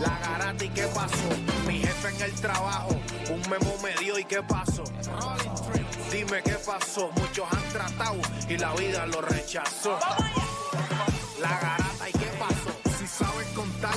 La garata y qué pasó, mi jefe en el trabajo, un memo me dio y qué pasó. Dime qué pasó, muchos han tratado y la vida lo rechazó. La garata y qué pasó, si sabes contar,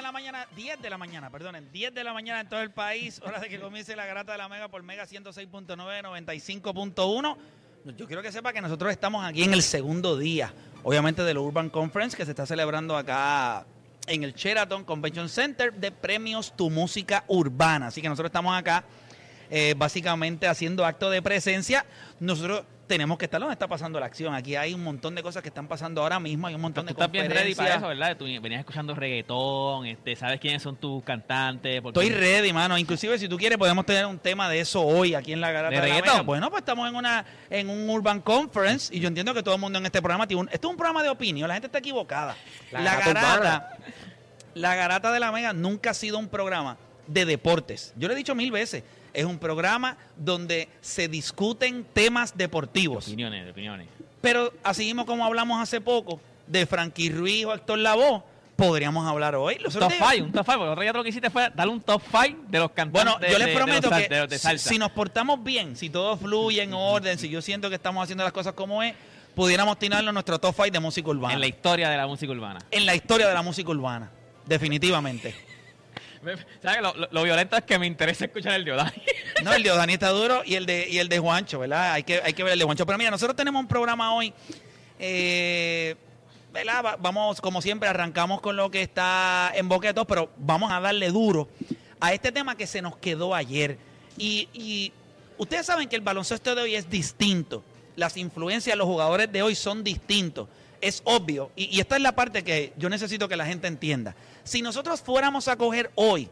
de la mañana, 10 de la mañana, perdonen, 10 de la mañana en todo el país, hora de que comience la garata de la Mega por Mega 106.9, 95.1. Yo quiero que sepa que nosotros estamos aquí en el segundo día, obviamente del Urban Conference que se está celebrando acá en el Sheraton Convention Center de premios Tu Música Urbana. Así que nosotros estamos acá eh, básicamente haciendo acto de presencia. Nosotros tenemos que estar donde está pasando la acción. Aquí hay un montón de cosas que están pasando ahora mismo. Hay un montón Tú de estás bien ready para eso, ¿verdad? Tú venías escuchando reggaetón, este, sabes quiénes son tus cantantes. porque- Estoy ready, mano. Inclusive, si tú quieres, podemos tener un tema de eso hoy aquí en la Garata ¿De de la reggaetón? Mega. Bueno, pues estamos en una en un Urban Conference y yo entiendo que todo el mundo en este programa tiene un... Esto es un programa de opinión. La gente está equivocada. La La, Garata Garata, la Garata de la Mega nunca ha sido un programa de deportes. Yo lo he dicho mil veces. Es un programa donde se discuten temas deportivos. Opiniones, de opiniones. Pero así mismo como hablamos hace poco de Frankie Ruiz o Héctor Lavoe, podríamos hablar hoy. Los Top otros días- 5, un top 5, porque el otro día lo que hiciste fue darle un top 5 de los cantantes. Bueno, yo les de- de prometo que de, los de si- si nos portamos bien, si todo fluye en orden, si yo siento que estamos haciendo las cosas como es, pudiéramos tirarlo en nuestro top 5 de música urbana. en la historia de la música urbana. en la historia de la música urbana. Definitivamente. Lo, violento es que me interesa escuchar el de Odani. No, el de Odani está duro y el de, y el de Juancho, ¿verdad? Hay que, hay que ver el de Juancho. Pero mira, nosotros tenemos un programa hoy. eh, ¿verdad? Va- Vamos, como siempre, arrancamos con lo que está en todos, pero vamos a darle duro a este tema que se nos quedó ayer. Y, y ustedes saben que el baloncesto de hoy es distinto. Las influencias de los jugadores de hoy son distintos. Es obvio. Y, y esta es la parte que yo necesito que la gente entienda. Si nosotros fuéramos a coger hoy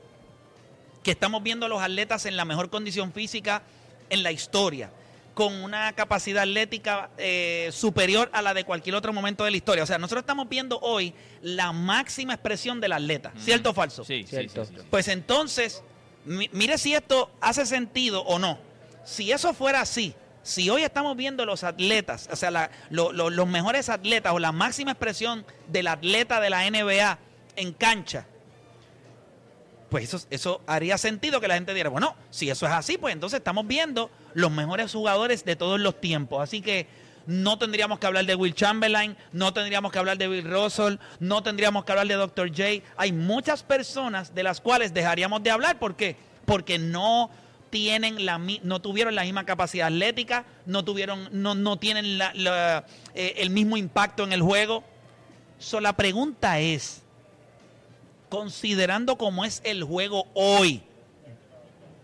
que estamos viendo a los atletas en la mejor condición física en la historia, con una capacidad atlética eh, superior a la de cualquier otro momento de la historia. O sea, nosotros estamos viendo hoy la máxima expresión del atleta, ¿cierto o falso? Sí, Cierto. sí, sí, sí. Pues entonces, mi- mire si esto hace sentido o no. Si eso fuera así, si hoy estamos viendo los atletas, o sea, los mejores atletas o la máxima expresión del atleta de la NBA en cancha, pues eso, eso haría sentido que la gente diera, bueno, si eso es así, pues entonces estamos viendo los mejores jugadores de todos los tiempos. Así que no tendríamos que hablar de Will Chamberlain, no tendríamos que hablar de Bill Russell, no tendríamos que hablar de Dr. J. Hay muchas personas de las cuales dejaríamos de hablar. ¿Por qué? Porque no tienen la no tuvieron la misma capacidad atlética, no tuvieron, no, no tienen eh, el mismo impacto en el juego. La pregunta es, considerando cómo es el juego hoy,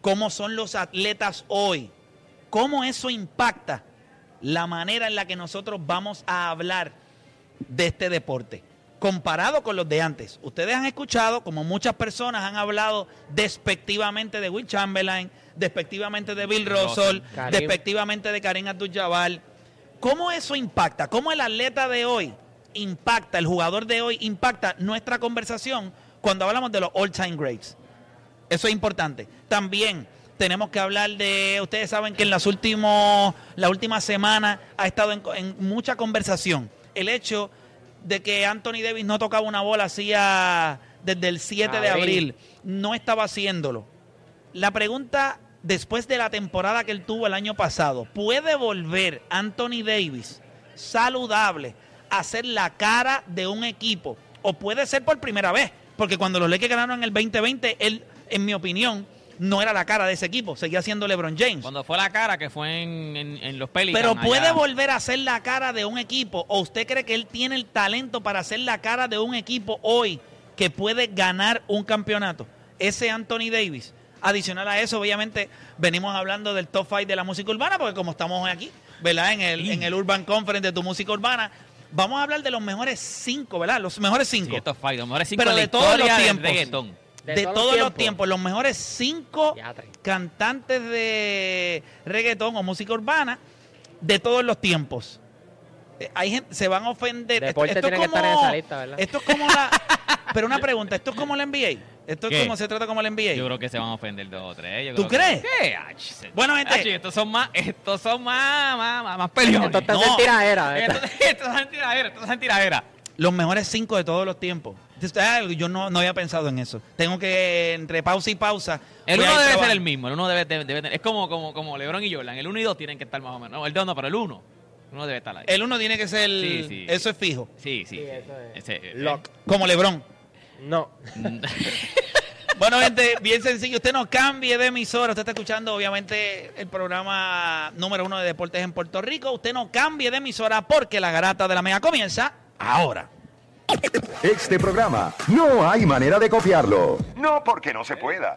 cómo son los atletas hoy, cómo eso impacta la manera en la que nosotros vamos a hablar de este deporte, comparado con los de antes. Ustedes han escuchado, como muchas personas han hablado despectivamente de Will Chamberlain, despectivamente de Bill Russell, despectivamente de Karim Abdul-Jabbar. ¿Cómo eso impacta? ¿Cómo el atleta de hoy impacta, el jugador de hoy impacta nuestra conversación cuando hablamos de los all-time greats? Eso es importante. También tenemos que hablar de, ustedes saben que en las últimos, la última semana ha estado en, en mucha conversación el hecho de que Anthony Davis no tocaba una bola hacía desde el 7 de abril, no estaba haciéndolo. La pregunta después de la temporada que él tuvo el año pasado, ¿puede volver Anthony Davis saludable a ser la cara de un equipo? ¿O puede ser por primera vez? Porque cuando los Lakers ganaron en el 2020, él, en mi opinión, no era la cara de ese equipo, seguía siendo LeBron James. Cuando fue la cara, que fue en, en- en los Pelicans. Pero puede allá. volver a ser la cara de un equipo. ¿O usted cree que él tiene el talento para ser la cara de un equipo hoy que puede ganar un campeonato? Ese Anthony Davis. Adicional a eso, obviamente, venimos hablando del top 5 de la música urbana, porque como estamos hoy aquí, ¿verdad? En el, en el Urban Conference de tu música urbana, vamos a hablar de los mejores cinco, ¿verdad? Los mejores cinco. Sí, estos fight, los mejores cinco Pero en la de todos los tiempos. de, De todos, todos los los tiempos. los mejores cinco cantantes de reggaetón o música urbana de todos los tiempos. Eh, Hay gente, se van a ofender. Esto, Deporte esto es tiene como, estar en esa lista, ¿verdad? Esto es como la. pero una pregunta, ¿esto es como la NBA? ¿Esto es ¿Qué? como se trata como la NBA? Yo creo que se van a ofender dos o tres. yo ¿Tú creo que- crees? Sí, ach, se- Bueno, gente. ach, estos son más, estos son más, más, más, más peleones. Esto está No. en tiradera. Estos, estos son tiraderas, estos son tiraderas. Los mejores cinco de todos los tiempos. Ah, Yo no, no había pensado en eso. Tengo que, entre pausa y pausa. El uno debe ser el mismo, el uno debe, debe- debe tener- es como, como, como LeBron y Jordan, el uno y dos tienen que estar más o menos, no, el dos no, pero el uno, el uno debe estar ahí. El uno tiene que ser. Sí, sí. Eso es fijo. sí, sí, Sí, eso es. Ese- Lock. Como LeBron. No. Bueno, gente, bien sencillo. Usted no cambie de emisora. Usted está escuchando, obviamente, el programa número uno de deportes en Puerto Rico. Usted no cambie de emisora porque la garata de la mega comienza ahora. Este programa no hay manera de copiarlo, No porque no se pueda.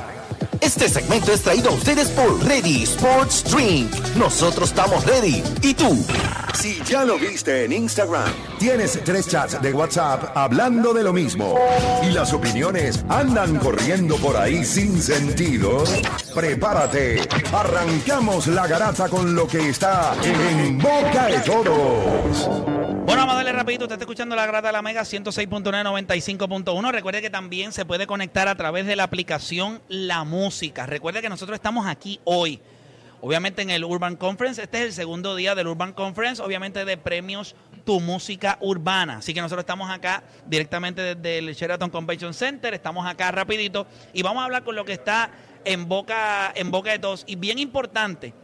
Este segmento es traído a ustedes por Ready Sports Drink. Nosotros estamos ready. ¿Y tú? Si ya lo viste en Instagram, tienes tres chats de WhatsApp hablando de lo mismo y las opiniones andan corriendo por ahí sin sentido, prepárate. Arrancamos la garata con lo que está en boca de todos. Bueno, vamos a darle rapidito. Usted está escuchando la grata de la Mega 106.995.1. Recuerde que también se puede conectar a través de la aplicación La Música. Recuerde que nosotros estamos aquí hoy. Obviamente en el Urban Conference. Este es el segundo día del Urban Conference. Obviamente de premios Tu Música Urbana. Así que nosotros estamos acá directamente desde el Sheraton Convention Center. Estamos acá rapidito. Y vamos a hablar con lo que está en boca, en boca de todos. Y bien importante.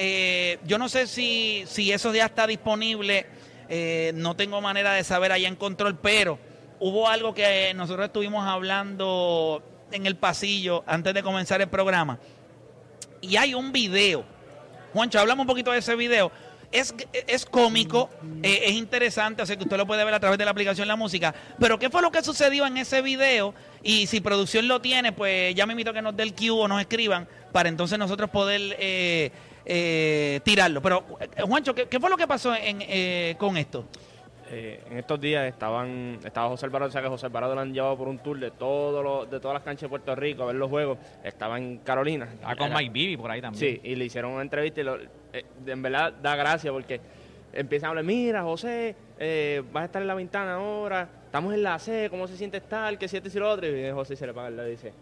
Eh, yo no sé si, si eso ya está disponible, eh, no tengo manera de saber allá en control, pero hubo algo que nosotros estuvimos hablando en el pasillo antes de comenzar el programa. Y hay un video. Juancho, hablamos un poquito de ese video. Es, es cómico, eh, es interesante, sea que usted lo puede ver a través de la aplicación La Música. Pero ¿qué fue lo que sucedió en ese video? Y si producción lo tiene, pues ya me invito a que nos dé el cue o nos escriban para entonces nosotros poder eh, eh, tirarlo. Pero, eh, Juancho, ¿qué, qué fue lo que pasó en, eh, con esto? Eh, en estos días estaban estaba José Alvarado, o sea que José Alvarado lo han llevado por un tour de todos los, de todas las canchas de Puerto Rico a ver los juegos. Estaba en Carolina. Está con Mike Bibby por ahí también. Sí, y le hicieron una entrevista y lo- eh, en verdad da gracia porque empiezan a hablar, mira José, eh, vas a estar en la ventana ahora, estamos en la C, ¿cómo se siente estar? ¿Qué sientes y lo otro? Y José se le paga el lado y dice,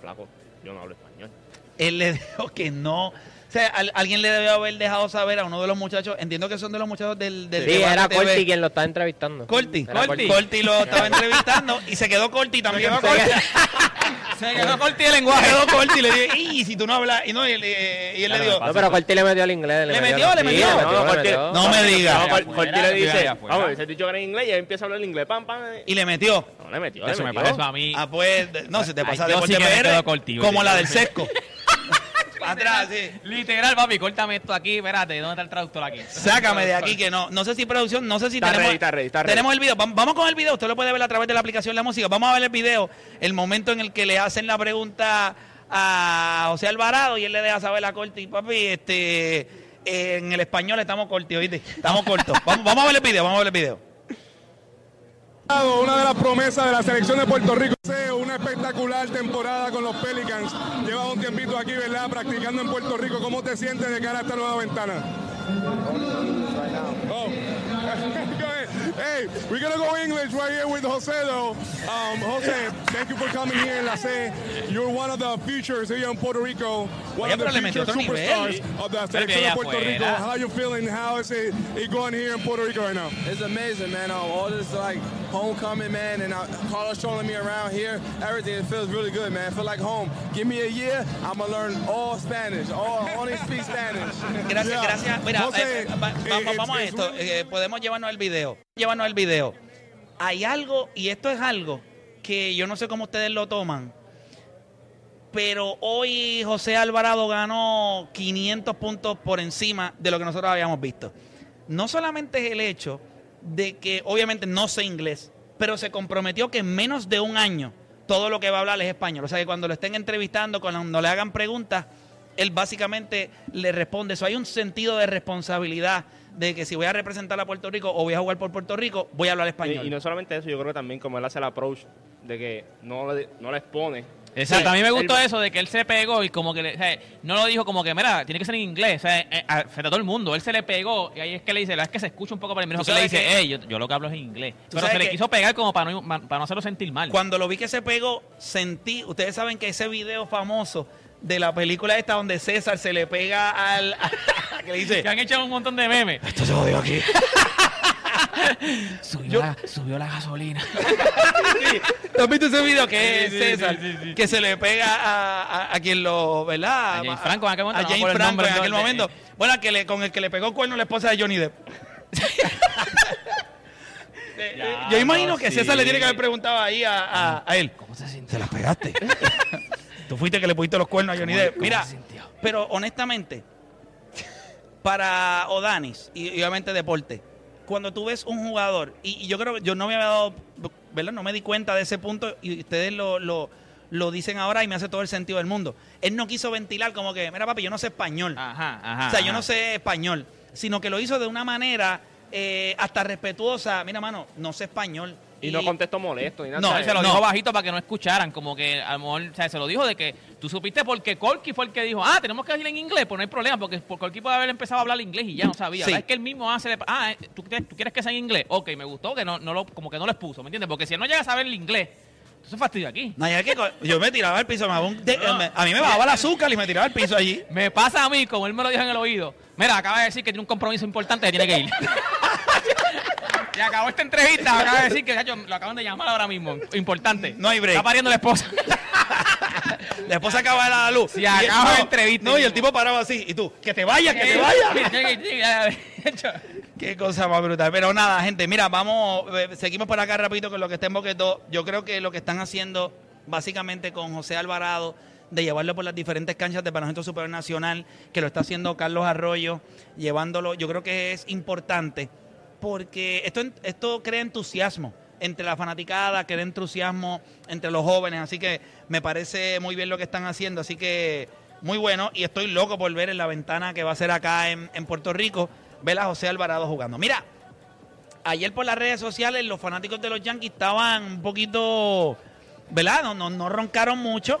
flaco, yo no hablo español. Él le dijo que no. O sea, al- alguien le debió haber dejado saber a uno de los muchachos, entiendo que son de los muchachos del, del Sí, era TV. Corti quien lo estaba entrevistando. Corti, Era Corti. Corti lo estaba entrevistando y se quedó Corti también. quedó Corti. Se quedó corto el lenguaje. Se quedó Corti y le dije, y si tú no hablas, y, no, y, él- y él le dijo, No, pero Corti le metió al inglés. ¿Le metió, le metió? No, le Corti- metió. no me digas. No, Corti le dice, vamos, ese dicho que era en inglés y él empieza a hablar en inglés, pam, pam. y le metió. No, le metió, Eso le me parece a mí. Ah, pues, no, se te Ay, pasa yo de sí Corti, como la del sesco. Atrás, sí. Literal, papi, córtame esto aquí, espérate, ¿dónde está el traductor aquí? Sácame de aquí que no. No sé si producción, no sé si Está tenemos, ready, está ready, está ready. tenemos el video. Vam- Vamos con el video. Usted lo puede ver a través de la aplicación La Música. Vamos a ver el video. El momento en el que le hacen la pregunta a José Alvarado y él le deja saber a Corti. Y papi, este, en el español estamos cortos, ¿oíste? Estamos cortos. vamos, vamos a ver el video, vamos a ver el video. Una de las promesas de la selección de Puerto Rico. Una espectacular temporada con los Pelicans. Llevas un tiempito aquí, ¿verdad? Practicando en Puerto Rico. ¿Cómo te sientes de cara a esta nueva ventana? Oh. Hey, we're gonna go English right here with Jose though. Um, Jose, thank you for coming here. La C. You're one of the features here in Puerto Rico. One of the future nivel. superstars of the selección de Puerto Rico. How you feeling? How is it, it going here in Puerto Rico right now? It's amazing, man. Um, all this like homecoming, man, and uh, Carlos showing me around here. Everything it feels really good, man. I feel like home. Give me a year, I'm gonna learn all Spanish. All only speak Spanish. Gracias, Yeah. gracias. Mira, eh, va- eh, va- it's- vamos a esto. eh, podemos llevarnos el video. Llevarnos el video. Hay algo, y esto es algo que yo no sé cómo ustedes lo toman, pero hoy José Alvarado ganó 500 puntos por encima de lo que nosotros habíamos visto. No solamente es el hecho de que obviamente no sé inglés, pero se comprometió que en menos de un año todo lo que va a hablar es español. O sea que cuando lo estén entrevistando, cuando le hagan preguntas, él básicamente le responde eso. Hay un sentido de responsabilidad de que si voy a representar a Puerto Rico o voy a jugar por Puerto Rico, voy a hablar español. Y, y no solamente eso, yo creo que también como él hace el approach de que no, le- no les pone. Exacto, Sí, a mí me gustó eso de que él se pegó y como que le- o sea, no lo dijo como que, mira, tiene que ser en inglés, o sea, eh, a- frente a todo el mundo. Él se le pegó y ahí es que le dice, la es que se escucha un poco para el Tú que le dice, hey, yo, yo lo que hablo es en inglés. Pero se le quiso pegar como para no, para no hacerlo sentir mal. Cuando lo vi que se pegó, sentí, ustedes saben que ese video famoso de la película esta donde César se le pega al... que le dice, Que han hecho un montón de memes. esto se jodió aquí. Subió, la, subió la gasolina. ¿Tú has visto ese video que es Sí, sí, César? sí, sí, sí. Que se le pega a, a- a quien lo, ¿verdad? A James Franco en aquel momento, A James el Franco nombre, en aquel momento. Bueno, que le, con el que le pegó cuerno la esposa de Johnny Depp. Eh, eh, Ya, Yo imagino no, que sí. César le tiene que haber preguntado ahí a, a- a él. ¿Cómo se sintió? Se las pegaste. Tú fuiste que le pusiste los cuernos a Johnny ¿Cómo- Depp. Mira, pero honestamente, para Odanis y, y obviamente deporte, cuando tú ves un jugador, y, y yo creo que yo no me había dado, ¿verdad? No me di cuenta de ese punto y ustedes lo, lo, lo dicen ahora y me hace todo el sentido del mundo. Él no quiso ventilar como que, mira papi, yo no sé español. Ajá, ajá. o sea, yo no sé español, sino que lo hizo de una manera eh, hasta respetuosa. Mira, mano, no sé español. Y no contesto molesto ni nada. No, No, se lo No. dijo bajito para que no escucharan, como que a lo mejor, o sea, se lo dijo de que tú supiste porque Corky fue el que dijo, ah, tenemos que decir en inglés, pues no hay problema, porque por Corky puede haber empezado a hablar inglés y ya no sabía. Sí. Es que él mismo hace, ah, eh, ¿tú, quieres- tú quieres que sea en inglés? Ok, me gustó que no, no lo, como que no lo expuso, ¿me entiendes? Porque si él no llega a saber el inglés, entonces fastidio aquí. No, ya que yo me tiraba al piso, me daba un de- me- a mí me bajaba el azúcar y me tiraba al piso allí. Me pasa a mí, como él me lo dijo en el oído. Mira, acaba de decir que tiene un compromiso importante que tiene que ir. y acabó esta entrevista, acaba de decir que chacho, lo acaban de llamar ahora mismo. Importante. No hay break. Está pariendo la esposa. Después se acaba la luz. Se Y- acaba no, la entrevista. No, y el tipo paraba así. Y tú, que te vayas, que te vayas. Qué cosa más brutal. Pero nada, gente, mira, vamos, eh, seguimos por acá rapidito con lo que está en Boquetó. Yo creo que lo que están haciendo básicamente con José Alvarado, de llevarlo por las diferentes canchas de Baloncesto Superior Nacional, que lo está haciendo Carlos Arroyo, llevándolo, yo creo que es importante, porque esto, esto crea entusiasmo entre la fanaticada, crea entusiasmo entre los jóvenes, así que me parece muy bien lo que están haciendo, así que muy bueno, y estoy loco por ver en la ventana que va a ser acá en, en Puerto Rico, ver a José Alvarado jugando. Mira, ayer por las redes sociales los fanáticos de los Yankees estaban un poquito, ¿verdad? No, no, no roncaron mucho.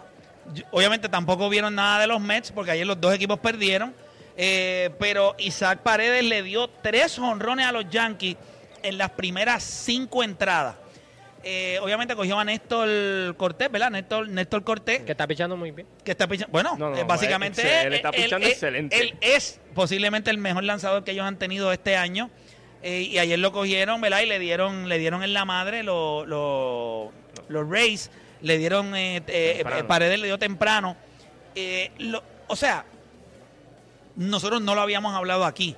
Obviamente tampoco vieron nada de los Mets porque ayer los dos equipos perdieron. Eh, pero Isaac Paredes le dio tres honrones a los Yankees en las primeras cinco entradas. Eh, obviamente cogió a Néstor Cortés, ¿verdad? Néstor, Néstor Cortés. Que está pichando muy bien. Que está pichando. Bueno, No, no, eh, básicamente excel- él está pichando él- excelente. Él es posiblemente el mejor lanzador que ellos han tenido este año. Eh, y ayer lo cogieron, ¿verdad? Y le dieron, le dieron en la madre los los- los Rays. Le dieron, eh, eh, eh, Paredes le dio temprano. Eh, lo- o sea, nosotros no lo habíamos hablado aquí.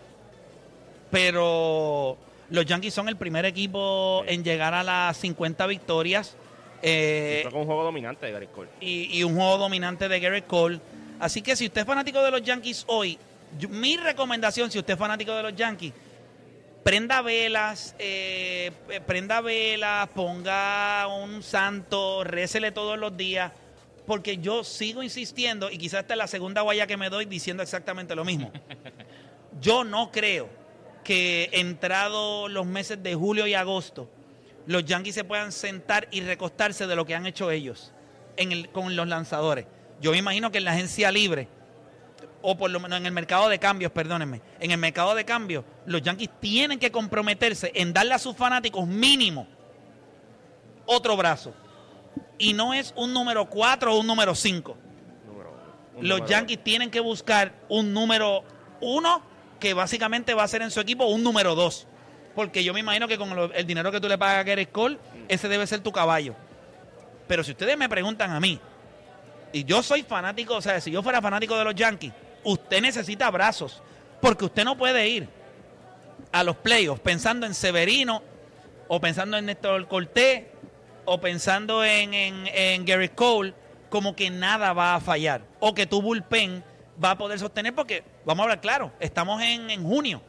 Pero los Yankees son el primer equipo en llegar a las 50 victorias. Eh, con un juego dominante de Gary Cole. y, y un juego dominante de Garrett Cole. Así que si usted es fanático de los Yankees hoy, yo- mi recomendación, si usted es fanático de los Yankees, prenda velas, eh, eh, prenda velas, ponga un santo, récele todos los días, porque yo sigo insistiendo, y quizás esta es la segunda guaya que me doy diciendo exactamente lo mismo. Yo no creo que entrado los meses de julio y agosto, los Yankees se puedan sentar y recostarse de lo que han hecho ellos en el- con los lanzadores. Yo me imagino que en la agencia libre, o por lo menos en el mercado de cambios, perdónenme, en el mercado de cambios, los Yankees tienen que comprometerse en darle a sus fanáticos mínimo otro brazo. Y no es un número 4 o un número 5. Un Los Yankees tienen que buscar un número 1 que básicamente va a ser en su equipo un número 2. Porque yo me imagino que con lo- el dinero que tú le pagas a Garrett Cole, ese debe ser tu caballo. Pero si ustedes me preguntan a mí, y yo soy fanático, o sea, si yo fuera fanático de los Yankees, usted necesita brazos, porque usted no puede ir a los playoffs pensando en Severino, o pensando en Néstor Cortés, o pensando en, en, en Garrett Cole, como que nada va a fallar, o que tu bullpen va a poder sostener, porque, vamos a hablar claro, estamos en, en junio,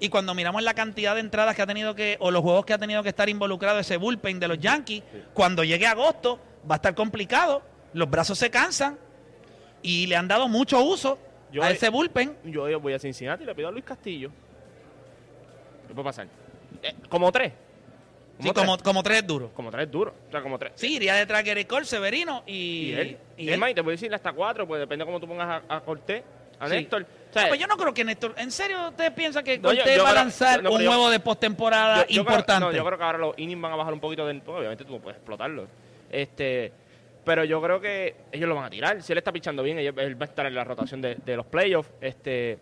y cuando miramos la cantidad de entradas que ha tenido que, o los juegos que ha tenido que estar involucrado ese bullpen de los Yankees, cuando llegue agosto va a estar complicado, los brazos se cansan y le han dado mucho uso Yo- a ese bullpen. Yo voy a Cincinnati y le pido a Luis Castillo. ¿Qué puede pasar? Eh, como tres. Sí, como, como tres duros. Como tres duros. O sea, como tres. Sí, iría detrás de Cole, Severino y, Y él. y él. y te voy a decir hasta cuatro, pues depende de cómo tú pongas a, a Cortés, a Sí. Néstor. O sea, No, pues yo no creo que Néstor. ¿En serio ustedes piensan que No, Cortés va a lanzar no, pero un yo- juego de postemporada yo creo- importante? no, yo creo que ahora los innings van a bajar un poquito de. Obviamente tú no puedes explotarlo. Este. Pero yo creo que ellos lo van a tirar. Si él está pichando bien, él, él va a estar en la rotación de, de los playoffs. Este.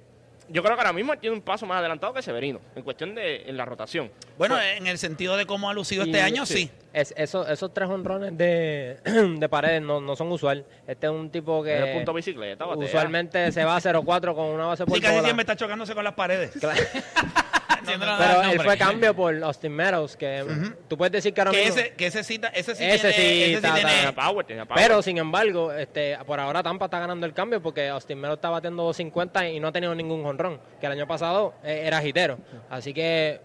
Yo creo que ahora mismo tiene un paso más adelantado que Severino, en cuestión de en la rotación. Bueno, Pues- en el sentido de cómo ha lucido este año, sí. Es, eso- esos tres honrones de, de paredes no, no son usual. Este es un tipo que Es el punto bicicleta, batea. usualmente se va a 0-4 con una base por Sí, casi bola. siempre está chocándose con las paredes. Pero él fue cambio por Austin Meadows, que tú puedes decir que ahora Que mismo... ese, que ese sí, ese sí Ese tiene, sí ese sí ta- tiene- ta- power, power. Pero, sin embargo, este, por ahora Tampa está ganando el cambio porque Austin Meadows está batiendo 250 y no ha tenido ningún jonrón, que el año pasado eh, era hitero. Así que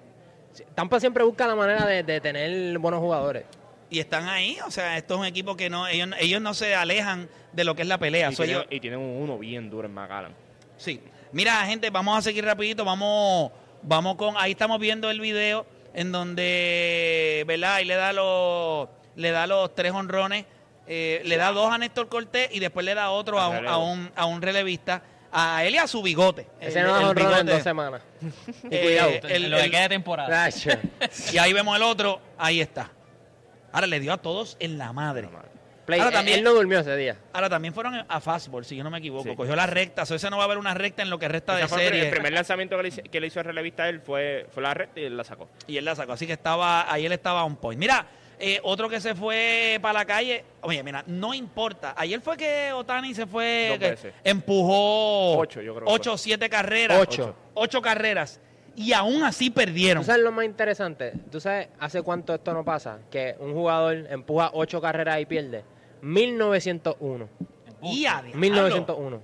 Tampa siempre busca la manera de, de tener buenos jugadores. y están ahí, o sea, esto es un equipo que no, ellos, ellos no se alejan de lo que es la pelea. y, So, tienen, ellos- y tienen un uno bien duro en McAllen. Sí. Mira, gente, vamos a seguir rapidito. Vamos, vamos con. Ahí estamos viendo el video en donde, ¿verdad? Ahí le da los, le da los tres honrones. eh, le da dos a Néstor Cortés y después le da otro a un, a un, a un relevista. A él y a su bigote. Ese El- no es el jonrón en bigote. dos semanas. Y Eh, cuidado. el- lo que queda de temporada. Y ahí vemos el otro. Ahí está. Ahora le dio a todos en la madre. Play- Ahora él- también- él no durmió ese día. Ahora también fueron a fastball, si yo no me equivoco. Sí. Cogió la recta. So, ese no va a haber una recta en lo que resta de fue el- serie. el primer lanzamiento que le, hizo- que le hizo el relevista a él fue, fue la recta y él la sacó. y él la sacó. Así que estaba, ahí él estaba on point. Mira, eh, otro que se fue para la calle, oye, mira, no importa. Ayer fue que Otani se fue, Dos que veces. empujó Ocho, yo creo ocho o siete carreras. Ocho. Ocho carreras. Y aún así perdieron. ¿Tú sabes lo más interesante? ¿Tú sabes hace cuánto esto no pasa? Que un jugador empuja ocho carreras y pierde. 1901. Y a diablo. 1901.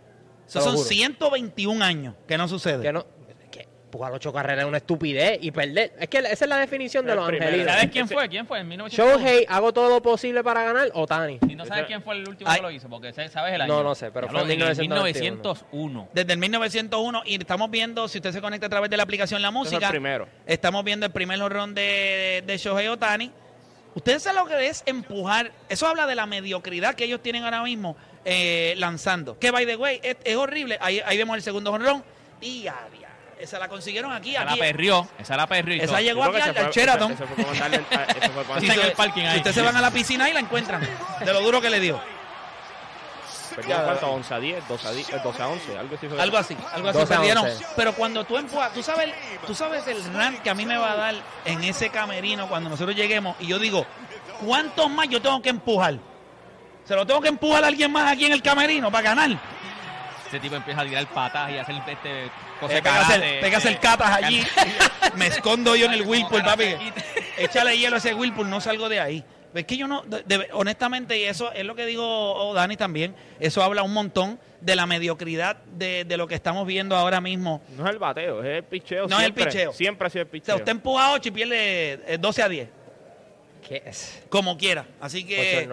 Esos Te lo son juro. 121 años que no sucede. Que no, que empujar ocho carreras es una estupidez y perder. Es que esa es la definición de los angelinos. ¿Sabes quién fue? ¿Quién fue? En 1900. Shohei, hago todo lo posible para ganar, Otani. Y no sabes quién fue el último Ay. que lo hizo, porque sa- sabes el año. No, no sé, pero fue en Diablo, 1991. 1901. Desde el 1901 y estamos viendo, si usted se conecta a través de la aplicación La Música, el primero. estamos viendo el primer jorrón de, de Shohei Otani. Ustedes saben lo que es empujar. Eso habla de la mediocridad que ellos tienen ahora mismo eh, lanzando. Que, by the way, es, es horrible. Ahí, ahí vemos el segundo jorrón. Y a dia- esa la consiguieron aquí. Esa la perrió. Esa la perrió. Esa llegó aquí al, fue- Sheraton. ese fue en el parking ahí. si ustedes se van a la piscina y la encuentran. De lo duro que le dio. Perdieron cuánto, 11 a 10, 12 a 10, eh, 12 a 11, algo así. Algo así, algo así 12 a perdieron. 11. Pero cuando tú empujas, tú sabes, tú sabes el rant que a mí me va a dar en ese camerino cuando nosotros lleguemos y yo digo, ¿cuántos más yo tengo que empujar? ¿Se lo tengo que empujar a alguien más aquí en el camerino para ganar? Ese tipo empieza a tirar patas y a hacer este cosa Eh, de pégase, karate, pégase el eh, catas allí. Me escondo yo en el Whirlpool, papi. Échale hielo a ese Whirlpool, no salgo de ahí. Es que yo no, de- de- honestamente, y eso es lo que digo oh, Dani también, eso habla un montón de la mediocridad de, de lo que estamos viendo ahora mismo. No es el bateo, es el picheo. No es el siempre. picheo. Siempre ha sido el O picheo. sea, usted empuja 8 y pierde eh, 12 a 10, ¿Qué es? como quiera. Así que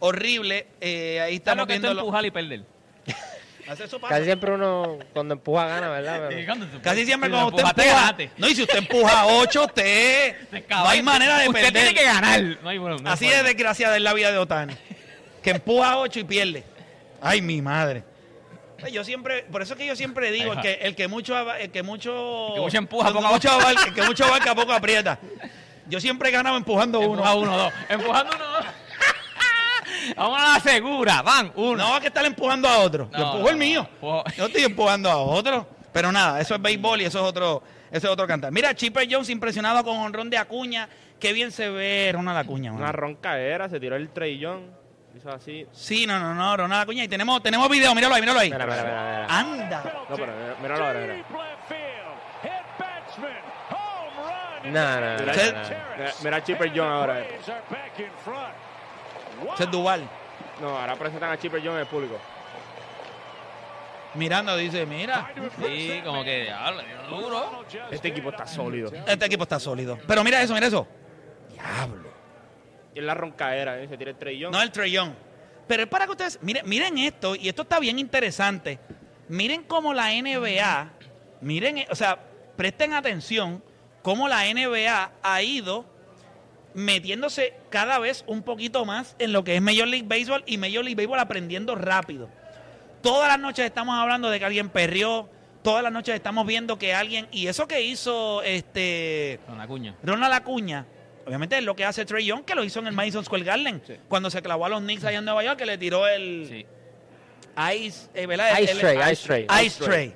horrible. eh, ahí ¿Sabes estamos lo que esto viendo. empujar y perder? Hace eso pasa. Casi siempre uno cuando empuja gana, ¿verdad? Pero- Casi siempre si cuando usted empuja. No, y si usted empuja 8, usted. no hay manera de Usted perder. tiene que ganar. No hay, bueno, no hay Así forma. de desgraciada es la vida de Otani. Que empuja 8 y pierde. Ay, mi madre. Yo siempre, por eso es que yo siempre digo, el que, el que mucho, el que mucho, El que mucho empuja, el que poco mucho abarca, el que mucho abarca, poco aprieta. Yo siempre he ganado empujando uno. Empuja uno, dos. Empujando uno, dos. Vamos a la segura. Van, uno. No va que estar empujando a otro. yo No, empujo no, el mío. no. Yo estoy empujando a otro. Pero nada, eso es béisbol y eso es otro, eso es otro cantar. Mira, Chipper Jones impresionado con honrón de Acuña. Qué bien se ve Ronald Acuña. mano. Una ronca era, se tiró el trellón. Hizo así. Sí, no, no, no, Ronald Acuña. Y tenemos, tenemos video, míralo ahí, míralo ahí. Mira, mira, mira, mira. Anda. No, pero mira- míralo ahora, mira. No, no, no, Mira, no, no. mira, mira a Chipper John ahora. Ese es Duval. No, ahora presentan a Chipper John en el público. Mirando, dice, mira, Sí, como que dieron duro. Este equipo está sólido. este equipo está sólido. Pero mira eso, mira eso. Diablo. Y es la roncaera, ¿eh? se tira el trellón. No el trellón. Pero es para que ustedes, miren, miren esto, y esto está bien interesante. Miren cómo la NBA, miren, o sea, presten atención cómo la NBA ha ido metiéndose cada vez un poquito más en lo que es Major League Baseball y Major League Baseball aprendiendo rápido. Todas las noches estamos hablando de que alguien perrió, todas las noches estamos viendo que alguien, y eso que hizo este Con la cuña. Ronald Acuña, obviamente es lo que hace Trey Young, que lo hizo en el Madison Square Garden, Sí. cuando se clavó a los Knicks allá en Nueva York, que le tiró el Sí. Ice, eh, ¿verdad? Ice el- tray, ice tray. Ice Tray.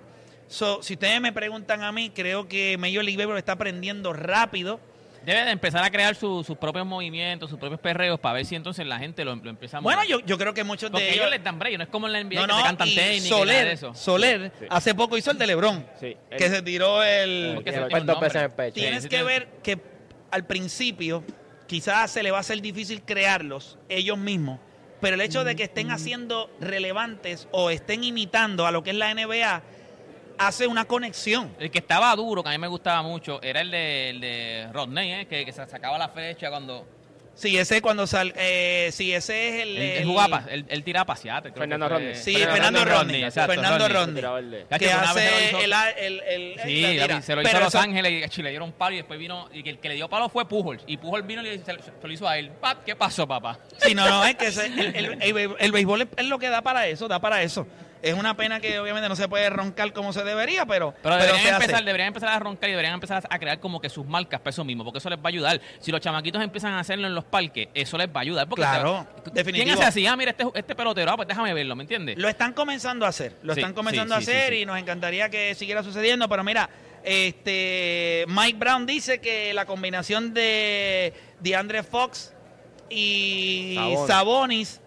So, si ustedes me preguntan a mí, creo que Major League Baseball está aprendiendo rápido. Debe de empezar a crear su- sus propios movimientos, sus propios perreos, para ver si entonces la gente lo, lo empieza a Bueno, yo, yo creo que muchos Porque de ellos ellos... les dan break, no es como en la NBA No, que no, te cantan y técnica y nada Soler, eso. Soler Sí. hace poco hizo el de LeBron, Sí, que se tiró el... Porque Y se dos veces en el pecho. Tienes sí que tiene- ver que al principio quizás se le va a hacer difícil crearlos ellos mismos, pero el hecho de que estén haciendo relevantes o estén imitando a lo que es la NBA hace una conexión. El que estaba duro, que a mí me gustaba mucho, era el de, el de Rodney, ¿eh? que, que se sacaba la flecha cuando... Sí, ese cuando sal, eh, sí, ese es el, Él, jugaba, pa- él, él tiraba paseate. Fernando. Rodney. Sí, Fernando Rodney, Fernando Rodney. Que hace hizo- el, el, el- Sí, la tira. David, se lo hizo Pero a Los eso- Ángeles y le dieron palo y después vino, y que el que le dio palo fue Pujol. Y Pujol vino y le- se, se lo hizo a él. ¿Qué pasó, papá? Sí, no, no, es que ese- el, el- el béisbol- el béisbol es, es lo que da para eso, da para eso. Es una pena que obviamente no se puede roncar como se debería, pero, deberían, empezar, deberían empezar a roncar y deberían empezar a crear como que sus marcas para eso mismo, porque eso les va a ayudar. Si los chamaquitos empiezan a hacerlo en los parques, eso les va a ayudar. Porque Claro, te- definitivo. ¿Quién hace así? Ah, mira, este, este pelotero, ah, pues déjame verlo, ¿me entiendes? Lo están comenzando a hacer, lo Sí, están comenzando sí, a sí, hacer sí, sí. y nos encantaría que siguiera sucediendo, pero mira, este Mike Brown dice que la combinación de DeAndre Fox y Sabonis. Sabonis,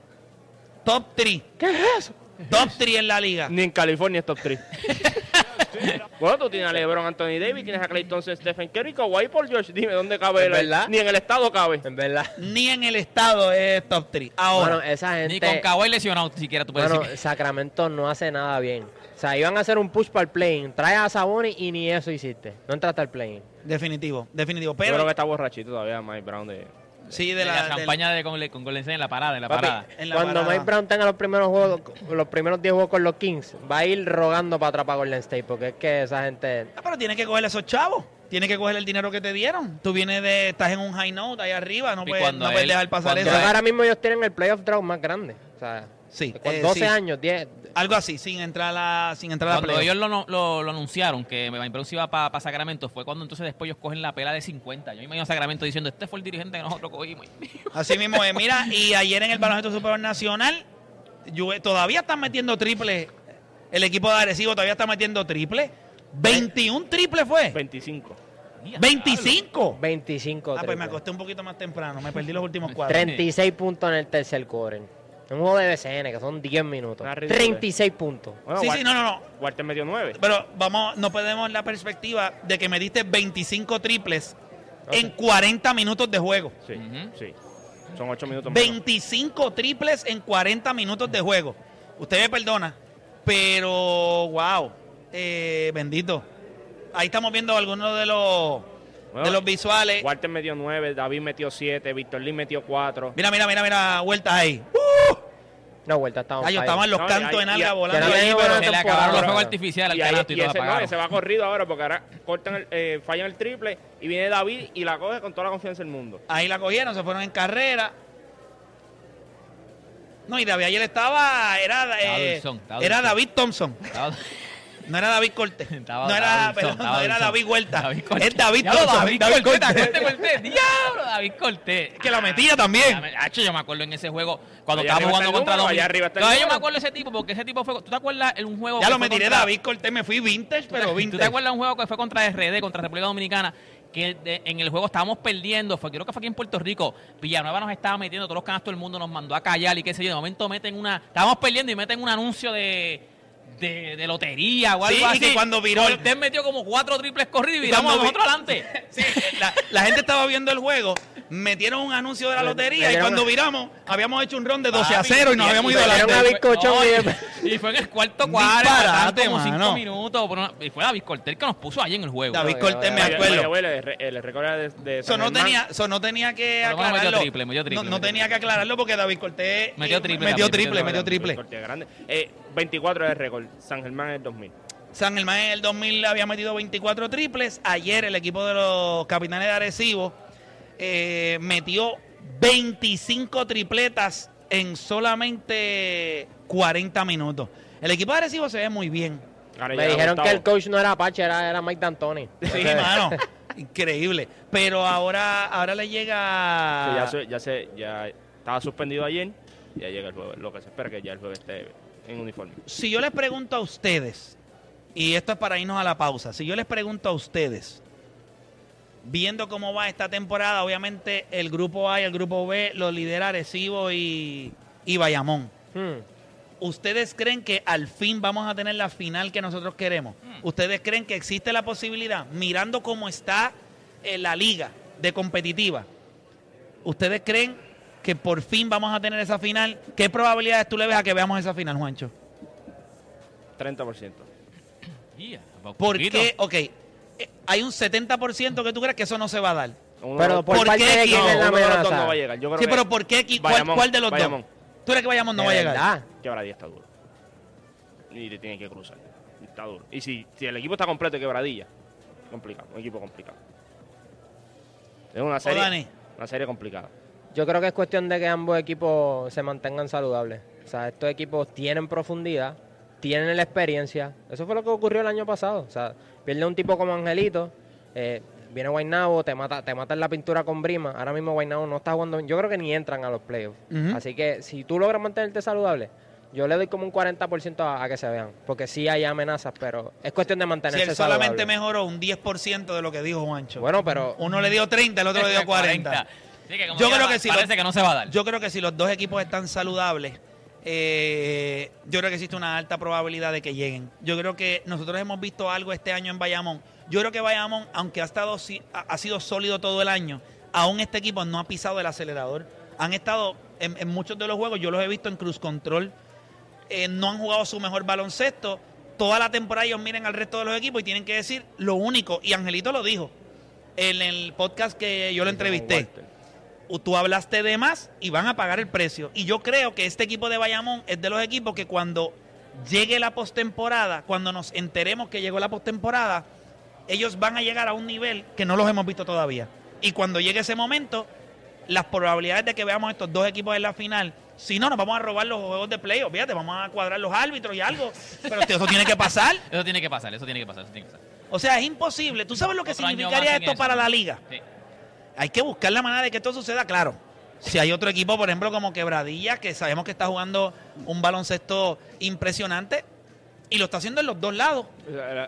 top 3. ¿Qué es eso? Top 3 en la liga. Ni en California es top 3. bueno, tú tienes a LeBron, Anthony Davis, tienes a Clay Thompson, Stephen Curry, Kawhi Paul George. Dime, ¿dónde cabe? ¿Es el- verdad? Ni en el estado cabe. En verdad. Ni en el estado es top 3. Ahora, Bueno, esa gente. Ni con Kawhi lesionado siquiera tú puedes Bueno, decir. Sacramento no hace nada bien. O sea, iban a hacer un push para el play Trae a Sabonis y ni eso hiciste. No entraste al play definitivo, definitivo. Yo Pero creo que está borrachito todavía Mike Brown de... sí, de de la, la, del- campaña de, con, con Golden State en la parada, en la parada. en la Cuando parada. Mike Brown tenga los primeros juegos, los primeros 10 juegos con los Kings, va a ir rogando para atrapar a Golden State, porque es que esa gente. Ah, pero tienes que coger esos chavos. Tienes que coger el dinero que te dieron. Tú vienes de, estás en un high note ahí arriba, no puedes, no puedes él- dejar pasar eso. Ahora mismo ellos tienen el playoff draw más grande. O sea, Sí, con eh, 12 sí. años, 10. Algo así, sin entrar a la, sin entrar a la Cuando ellos lo, no- lo, lo anunciaron que se iba para Sacramento, fue cuando entonces después ellos cogen la pela de 50. Yo me imagino a Sacramento diciendo, este fue el dirigente que nosotros cogimos. Así mismo es. Mira, y ayer en el baloncesto superior nacional, Juve- todavía están metiendo triple. El equipo de Arecibo todavía está metiendo triple. 21 triple fue. 25. 25. 25. Ah, pues me acosté un poquito más temprano. Me perdí los últimos cuatro. 36 puntos en el tercer quarter. Un juego de BCN que son 10 minutos. Una ridícula. 36 puntos. Bueno, Sí, Wal- sí, no, no, no. Walter metió 9. Pero vamos, no podemos la perspectiva de que me diste 25 triples Ok. en 40 minutos de juego. Sí, Ujú. sí. Son 8 minutos menos. 25 triples en 40 minutos de juego. Usted me perdona, pero wow, eh, bendito. Ahí estamos viendo algunos de los Bueno, de los visuales. Walter metió 9, David metió 7, Víctor Lee metió 4. Mira, mira, mira, mira, vueltas ahí. No, vuelta estaba. Ay, yo estaban los No, cantos en alga volando ahí, pero- Se le acabaron los fuegos artificiales al Y, ahí- canasto y, y todo ese, no, apagaron. ese va corrido ahora porque ahora cortan el, eh, fallan el triple y viene David y la coge con toda la confianza del mundo. Ahí la cogieron, se fueron en carrera. No, y David ayer estaba, era, eh, estaba era. David Thompson, Estaba- no era David Cortés, Estaba no era, David perdón, no estaba era. David Huerta, David Cortés. es David Diablo, Thompson, David David Cortés, Cortés. Cortés, Cortés. Diablo, David Cortés. que lo metía también. Hacho, yo me acuerdo en ese juego cuando Allá estábamos arriba jugando contra número, Dominicana. allá arriba está el No, yo me acuerdo de ese tipo porque ese tipo fue. ¿Tú te acuerdas en un juego? Ya lo me tiré contra- David Cortés, me fui vintage, pero ¿Tú te vintage. acuerdas de un juego que fue contra RD, contra República Dominicana? Que de- en el juego estábamos perdiendo, fue, creo que fue aquí en Puerto Rico. Villanueva nos estaba metiendo, todos los canastos del mundo nos mandó a callar y qué sé yo. De momento meten una. Estábamos perdiendo y meten un anuncio de. De, de lotería o algo Sí, y así. que cuando viró- Cortés metió como cuatro triples corridos y Y viramos nosotros adelante. Sí, la, la gente estaba viendo el juego, metieron un anuncio de la lotería y cuando una- viramos, habíamos hecho un ron de 12 a Papi, 0 y nos y- habíamos y ido adelante. No, y- y, y fue en el cuarto cuadro, como minutos. por una- y fue David Cortés que nos puso ahí en el juego. David Cortés, me acuerdo. El, récord de, de Eso San no tenía, eso no tenía que Por lo menos metió aclararlo. triple, metió triple, no, no metió tenía que aclararlo porque David Cortés Metió triple metió triple, metió metió triple. Corte grande. Eh, 24 es el récord. San Germán en el 2000. San Germán en el 2000 había metido 24 triples. Ayer el equipo de los capitanes de Arecibo eh, metió 25 tripletas en solamente 40 minutos. El equipo de Arecibo se ve muy bien. Ahora Me dijeron que el coach no era Apache, era, era Mike D'Antoni. Sí, mano. Increíble. Pero ahora, ahora le Sí, llega. ya, se, ya, se, ya estaba suspendido ayer. Ya llega el jueves. Lo que se espera es que ya el jueves esté en uniforme. Si yo les pregunto a ustedes, y esto es para irnos a la pausa, si yo les pregunto a ustedes, viendo cómo va esta temporada, obviamente el grupo A y el grupo B lo lidera Arecibo y, y Bayamón. Hmm. ¿Ustedes creen que al fin vamos a tener la final que nosotros queremos? ¿Ustedes creen que existe la posibilidad, mirando cómo está eh, la liga de competitiva, ¿ustedes creen que por fin vamos a tener esa final? ¿Qué probabilidades tú le ves a que veamos esa final, Juancho? 30%. Yeah, ¿Por poquito. qué? Ok, eh, hay un 70% que tú crees que eso no se va a dar. Uno Pero por ¿Por parte qué la uno de los dos no va a llegar. Yo creo Sí, que pero ¿por qué? equi- ¿Cuál, de los Bayamón. dos? ¿Tú crees que Bayamón no De va a llegar? Quebradilla está duro. Y te tiene que cruzar. Está duro. Y si, si el equipo está completo de quebradilla, complicado. Un equipo complicado. Es una serie, una serie complicada. Yo creo que es cuestión de que ambos equipos se mantengan saludables. O sea, estos equipos tienen profundidad, tienen la experiencia. Eso fue lo que ocurrió el año pasado. O sea, pierde un tipo como Angelito, eh, viene Guaynabo, te mata, te mata en la pintura con Brima. Ahora mismo Guaynabo no está jugando. Yo creo que ni entran a los playoffs. Así que si tú logras mantenerte saludable, yo le doy como un 40% a, a que se vean. Porque sí hay amenazas, pero es cuestión de Si mantenerse él solamente saludable. mejoró un 10% de lo que dijo Juancho. Bueno, pero Uno le dio 30, el otro le dio 40. Sí, que como Yo creo que pa- sí, Parece lo- que no se va a dar. Yo creo que si los dos equipos están saludables, eh, yo creo que existe una alta probabilidad de que lleguen. Yo creo que nosotros hemos visto algo este año en Bayamón. Yo creo que Bayamón, aunque ha estado ha ha sido sólido todo el año, aún este equipo no ha pisado el acelerador. Han estado en, en muchos de los juegos, yo los he visto en cruz control. Eh, no han jugado su mejor baloncesto. Toda la temporada ellos miren al resto de los equipos y tienen que decir lo único. Y Angelito lo dijo en el podcast que yo lo entrevisté Walter. Tú hablaste de más y van a pagar el precio. Y yo creo que este equipo de Bayamón es de los equipos que cuando llegue la postemporada, cuando nos enteremos que llegó la postemporada, ellos van a llegar a un nivel que no los hemos visto todavía. Y cuando llegue ese momento, las probabilidades de que veamos estos dos equipos en la final, si no, nos vamos a robar los juegos de playoff. Fíjate, vamos a cuadrar los árbitros y algo. Pero eso tiene que pasar. Eso tiene que pasar, eso tiene que pasar, eso tiene que pasar. O sea, es imposible. ¿Tú sabes lo que Otro significaría esto eso. para la liga? Sí. Hay que buscar la manera de que esto suceda, claro. Si hay otro equipo, por ejemplo, como Quebradilla, que sabemos que está jugando un baloncesto impresionante y lo está haciendo en los dos lados.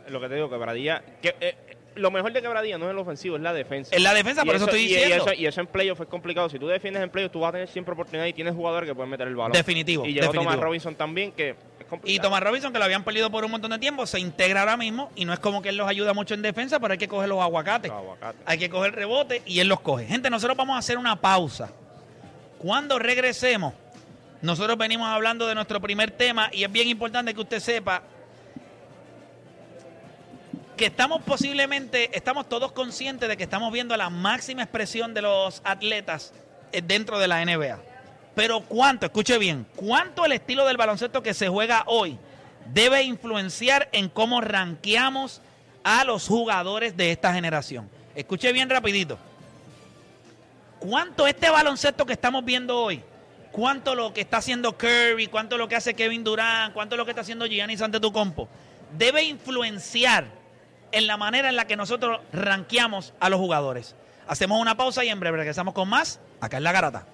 Lo que te digo, quebradilla. Que, eh, lo mejor de quebradilla no es el ofensivo, es la defensa. En la defensa, Y por eso, estoy y- diciendo. Y eso, y eso en playoff es complicado. Si tú defiendes en playoff, tú vas a tener siempre oportunidad y tienes jugadores que pueden meter el balón. Definitivo, Y llegó definitivo. Thomas Robinson también, que es. Y Thomas Robinson, que lo habían perdido por un montón de tiempo, se integra ahora mismo y no es como que él los ayuda mucho en defensa, pero hay que coger los aguacates. Los aguacates. Hay que coger rebote y él los coge. Gente, nosotros vamos a hacer una pausa. Cuando regresemos, nosotros venimos hablando de nuestro primer tema y es bien importante que usted sepa que estamos posiblemente, estamos todos conscientes de que estamos viendo la máxima expresión de los atletas eh, dentro de la NBA. Pero cuánto, escuche bien, cuánto el estilo del baloncesto que se juega hoy debe influenciar en cómo ranqueamos a los jugadores de esta generación. Escuche bien rapidito. ¿Cuánto este baloncesto que estamos viendo hoy? ¿Cuánto lo que está haciendo Curry? ¿Cuánto lo que hace Kevin Durant? ¿Cuánto lo que está haciendo Giannis Antetokounmpo? Debe influenciar en la manera en la que nosotros ranqueamos a los jugadores. Hacemos una pausa y en breve regresamos con más acá en La Garata.